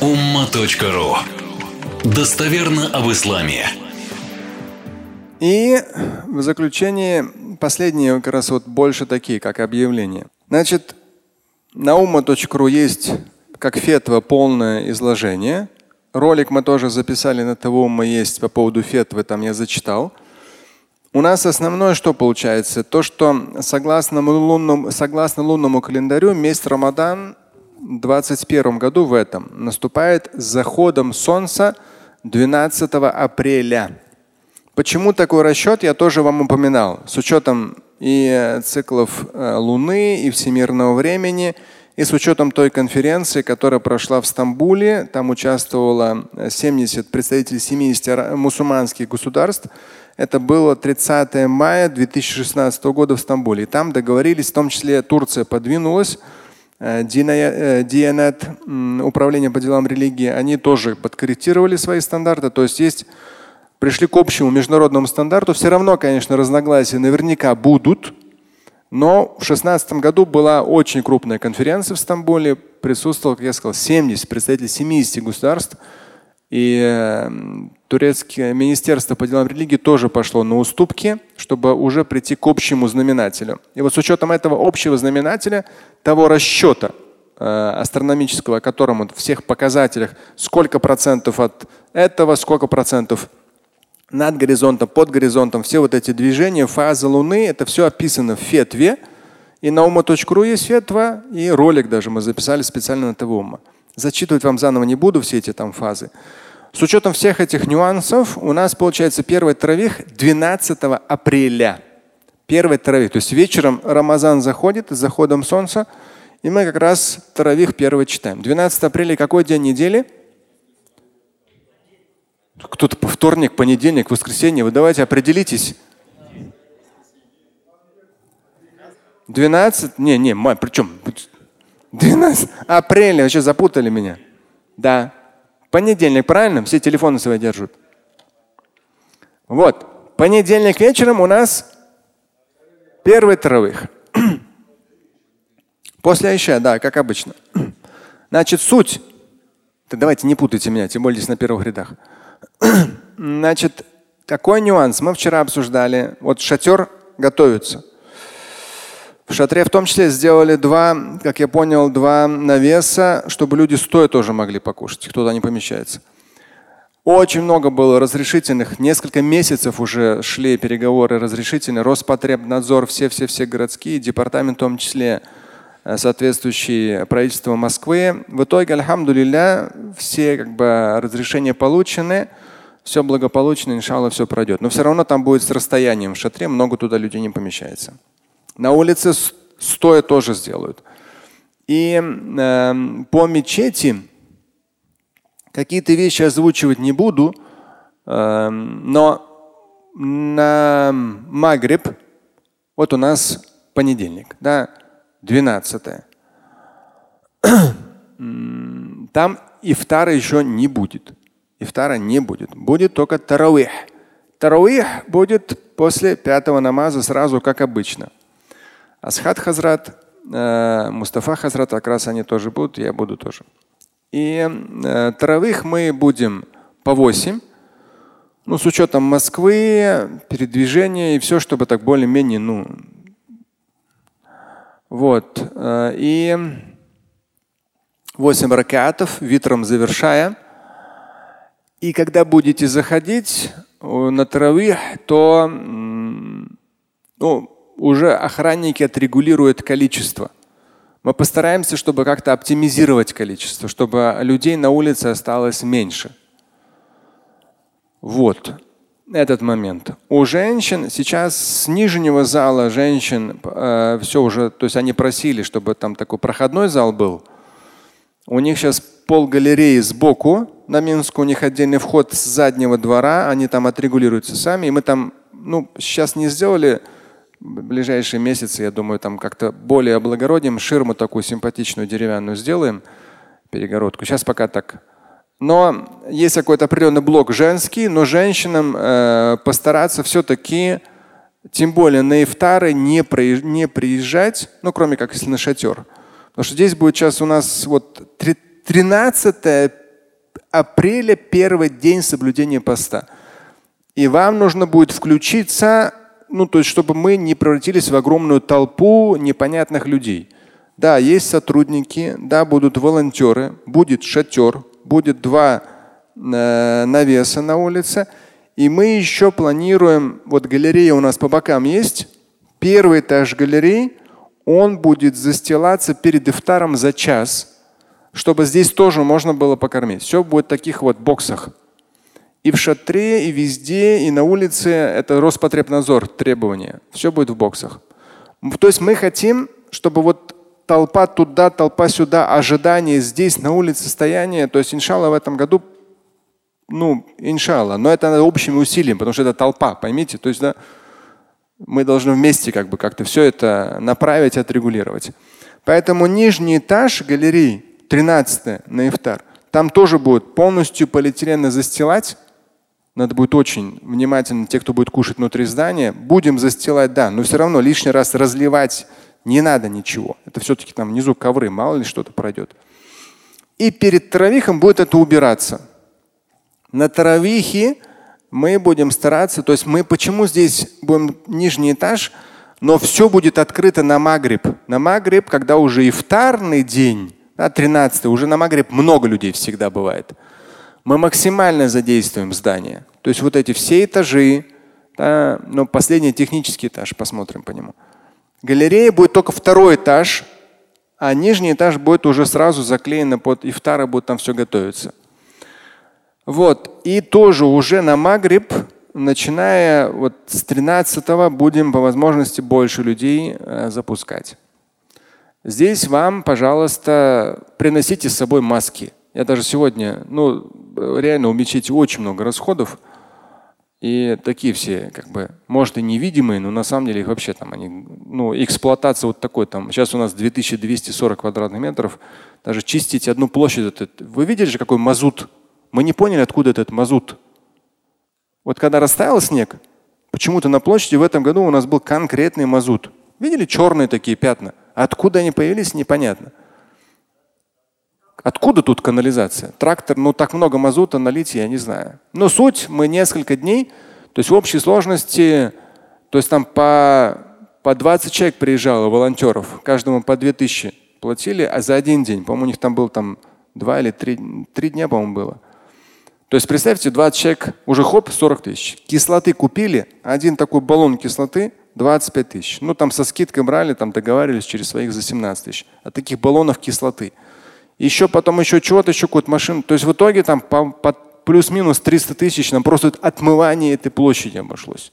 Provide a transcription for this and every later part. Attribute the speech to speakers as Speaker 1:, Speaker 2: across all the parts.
Speaker 1: umma.ru Достоверно об исламе.
Speaker 2: И в заключение последние как раз вот больше такие, как объявления. Значит, на umma.ru есть как фетва полное изложение. Ролик мы тоже записали на того мы есть по поводу фетвы, там я зачитал. У нас основное что получается? То, что согласно лунному, согласно лунному календарю месяц Рамадан 2021 году в этом наступает заходом солнца 12 апреля. Почему такой расчет, я тоже вам упоминал. С учетом и циклов э, Луны, и всемирного времени, и с учетом той конференции, которая прошла в Стамбуле. Там участвовало 70 представителей 70 мусульманских государств. Это было 30 мая 2016 года в Стамбуле. И там договорились, в том числе Турция подвинулась Э, Дианет, э, управление по делам религии, они тоже подкорректировали свои стандарты. То есть есть пришли к общему международному стандарту. Все равно, конечно, разногласия наверняка будут. Но в 2016 году была очень крупная конференция в Стамбуле. Присутствовало, как я сказал, 70 представителей 70 государств. И э, турецкое министерство по делам религии тоже пошло на уступки, чтобы уже прийти к общему знаменателю. И вот с учетом этого общего знаменателя, того расчета э, астрономического, о котором вот всех показателях, сколько процентов от этого, сколько процентов над горизонтом, под горизонтом, все вот эти движения, фазы Луны, это все описано в фетве. И на ума.ру есть фетва, и ролик даже мы записали специально на ТВУМа. Зачитывать вам заново не буду все эти там фазы. С учетом всех этих нюансов у нас получается первый травих 12 апреля. Первый травих. То есть вечером Рамазан заходит с заходом солнца, и мы как раз травих первый читаем. 12 апреля какой день недели? Кто-то по вторник, понедельник, воскресенье. Вы давайте определитесь. 12? Не, не, май, причем 12 апреля, вообще запутали меня. Да. Понедельник, правильно? Все телефоны свои держат. Вот. Понедельник вечером у нас первый травых. После Айша, да, как обычно. Значит, суть. Так давайте не путайте меня, тем более здесь на первых рядах. Значит, какой нюанс? Мы вчера обсуждали. Вот шатер готовится. В шатре в том числе сделали два, как я понял, два навеса, чтобы люди стоя тоже могли покушать, кто туда не помещается. Очень много было разрешительных, несколько месяцев уже шли переговоры разрешительные, Роспотребнадзор, все-все-все городские, департамент в том числе э, соответствующие правительство Москвы. В итоге, альхамдулилля, все как бы разрешения получены, все благополучно, иншалла, все пройдет. Но все равно там будет с расстоянием в шатре, много туда людей не помещается. На улице стоя тоже сделают. И э, по мечети какие-то вещи озвучивать не буду, э, но на Магриб, вот у нас понедельник, да, 12 Там ифтара еще не будет. Ифтара не будет. Будет только таравих. Таравих будет после пятого намаза сразу, как обычно. Асхат Хазрат, э, Мустафа Хазрат, как раз они тоже будут, я буду тоже. И э, таравых мы будем по 8. Ну, с учетом Москвы, передвижения и все, чтобы так более-менее, ну. Вот. Э, и 8 ракатов, витром завершая. И когда будете заходить на таравих, то ну, уже охранники отрегулируют количество. Мы постараемся, чтобы как-то оптимизировать количество, чтобы людей на улице осталось меньше. Вот этот момент. У женщин сейчас с нижнего зала женщин э, все уже, то есть они просили, чтобы там такой проходной зал был. У них сейчас пол галереи сбоку на Минск, у них отдельный вход с заднего двора, они там отрегулируются сами. И мы там, ну, сейчас не сделали ближайшие месяцы, я думаю, там как-то более облагородим, ширму такую симпатичную деревянную сделаем, перегородку. Сейчас пока так. Но есть какой-то определенный блок женский, но женщинам э, постараться все-таки, тем более на ифтары, не, при, не приезжать, ну кроме как если на шатер. Потому что здесь будет сейчас у нас вот 13 апреля первый день соблюдения поста. И вам нужно будет включиться, ну, то есть, чтобы мы не превратились в огромную толпу непонятных людей. Да, есть сотрудники, да, будут волонтеры, будет шатер, будет два э, навеса на улице. И мы еще планируем, вот галерея у нас по бокам есть, первый этаж галереи, он будет застилаться перед ифтаром за час, чтобы здесь тоже можно было покормить. Все будет в таких вот боксах. И в шатре, и везде, и на улице это Роспотребнадзор требования. Все будет в боксах. То есть мы хотим, чтобы вот толпа туда, толпа сюда, ожидание здесь, на улице состояние. То есть, иншалла, в этом году, ну, иншалла, но это общим усилием, потому что это толпа, поймите. То есть, да, мы должны вместе как бы как-то все это направить, отрегулировать. Поэтому нижний этаж галереи, 13 на ифтар, там тоже будет полностью полиэтиленно застилать надо будет очень внимательно, те, кто будет кушать внутри здания, будем застилать, да, но все равно лишний раз разливать не надо ничего. Это все-таки там внизу ковры, мало ли что-то пройдет. И перед таравихом будет это убираться. На таравихе мы будем стараться, то есть мы почему здесь будем нижний этаж, но все будет открыто на Магриб. На Магриб, когда уже ифтарный день, да, 13 уже на Магриб много людей всегда бывает мы максимально задействуем здание. То есть вот эти все этажи, да, но последний технический этаж, посмотрим по нему. Галерея будет только второй этаж, а нижний этаж будет уже сразу заклеено под ифтара, будет там все готовиться. Вот. И тоже уже на Магриб, начиная вот с 13 будем по возможности больше людей э, запускать. Здесь вам, пожалуйста, приносите с собой маски. Я даже сегодня, ну, реально у мечети очень много расходов. И такие все, как бы, может и невидимые, но на самом деле их вообще там они, ну, эксплуатация вот такой там. Сейчас у нас 2240 квадратных метров. Даже чистить одну площадь. Этот, вы видели же, какой мазут? Мы не поняли, откуда этот мазут. Вот когда растаял снег, почему-то на площади в этом году у нас был конкретный мазут. Видели черные такие пятна? Откуда они появились, непонятно. Откуда тут канализация? Трактор, ну так много мазута налить, я не знаю. Но суть, мы несколько дней, то есть в общей сложности, то есть там по, по 20 человек приезжало, волонтеров, каждому по 2000 платили, а за один день, по-моему, у них там был там два или три, три дня, по-моему, было. То есть представьте, 20 человек, уже хоп, 40 тысяч. Кислоты купили, один такой баллон кислоты 25 тысяч. Ну там со скидкой брали, там договаривались через своих за 17 тысяч. А таких баллонов кислоты – еще потом еще чего-то, еще какую-то машину. То есть в итоге там по, по плюс-минус 300 тысяч нам просто отмывание этой площади обошлось.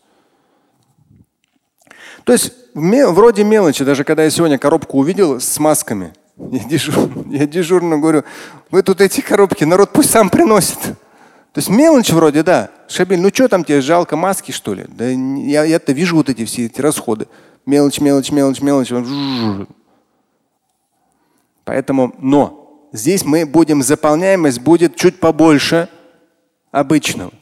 Speaker 2: То есть вроде мелочи, даже когда я сегодня коробку увидел с масками, я, дежур, я дежурно говорю, вы тут эти коробки, народ пусть сам приносит. То есть мелочь вроде, да. Шабиль, ну что там тебе, жалко маски, что ли? Да я, я-то вижу вот эти все эти расходы. Мелочь, мелочь, мелочь, мелочь. Поэтому, но здесь мы будем, заполняемость будет чуть побольше обычного.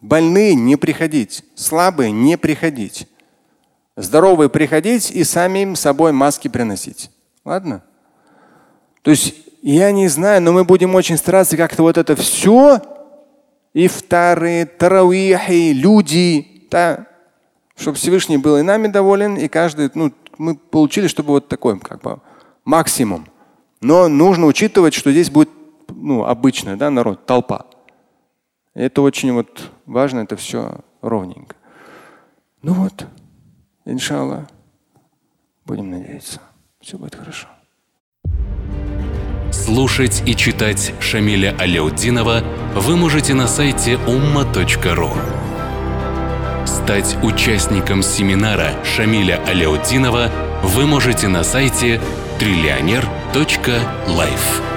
Speaker 2: Больные не приходить, слабые не приходить. Здоровые приходить и самим собой маски приносить. Ладно? То есть я не знаю, но мы будем очень стараться как-то вот это все, и вторые, таравихи, люди, да, чтобы Всевышний был и нами доволен, и каждый, ну, мы получили, чтобы вот такой как бы максимум. Но нужно учитывать, что здесь будет ну, обычный да, народ, толпа. это очень вот важно, это все ровненько. Ну вот, иншаллах, будем надеяться, все будет хорошо.
Speaker 1: Слушать и читать Шамиля Аляутдинова вы можете на сайте umma.ru. Стать участником семинара Шамиля Аляутдинова вы можете на сайте триллионер.life.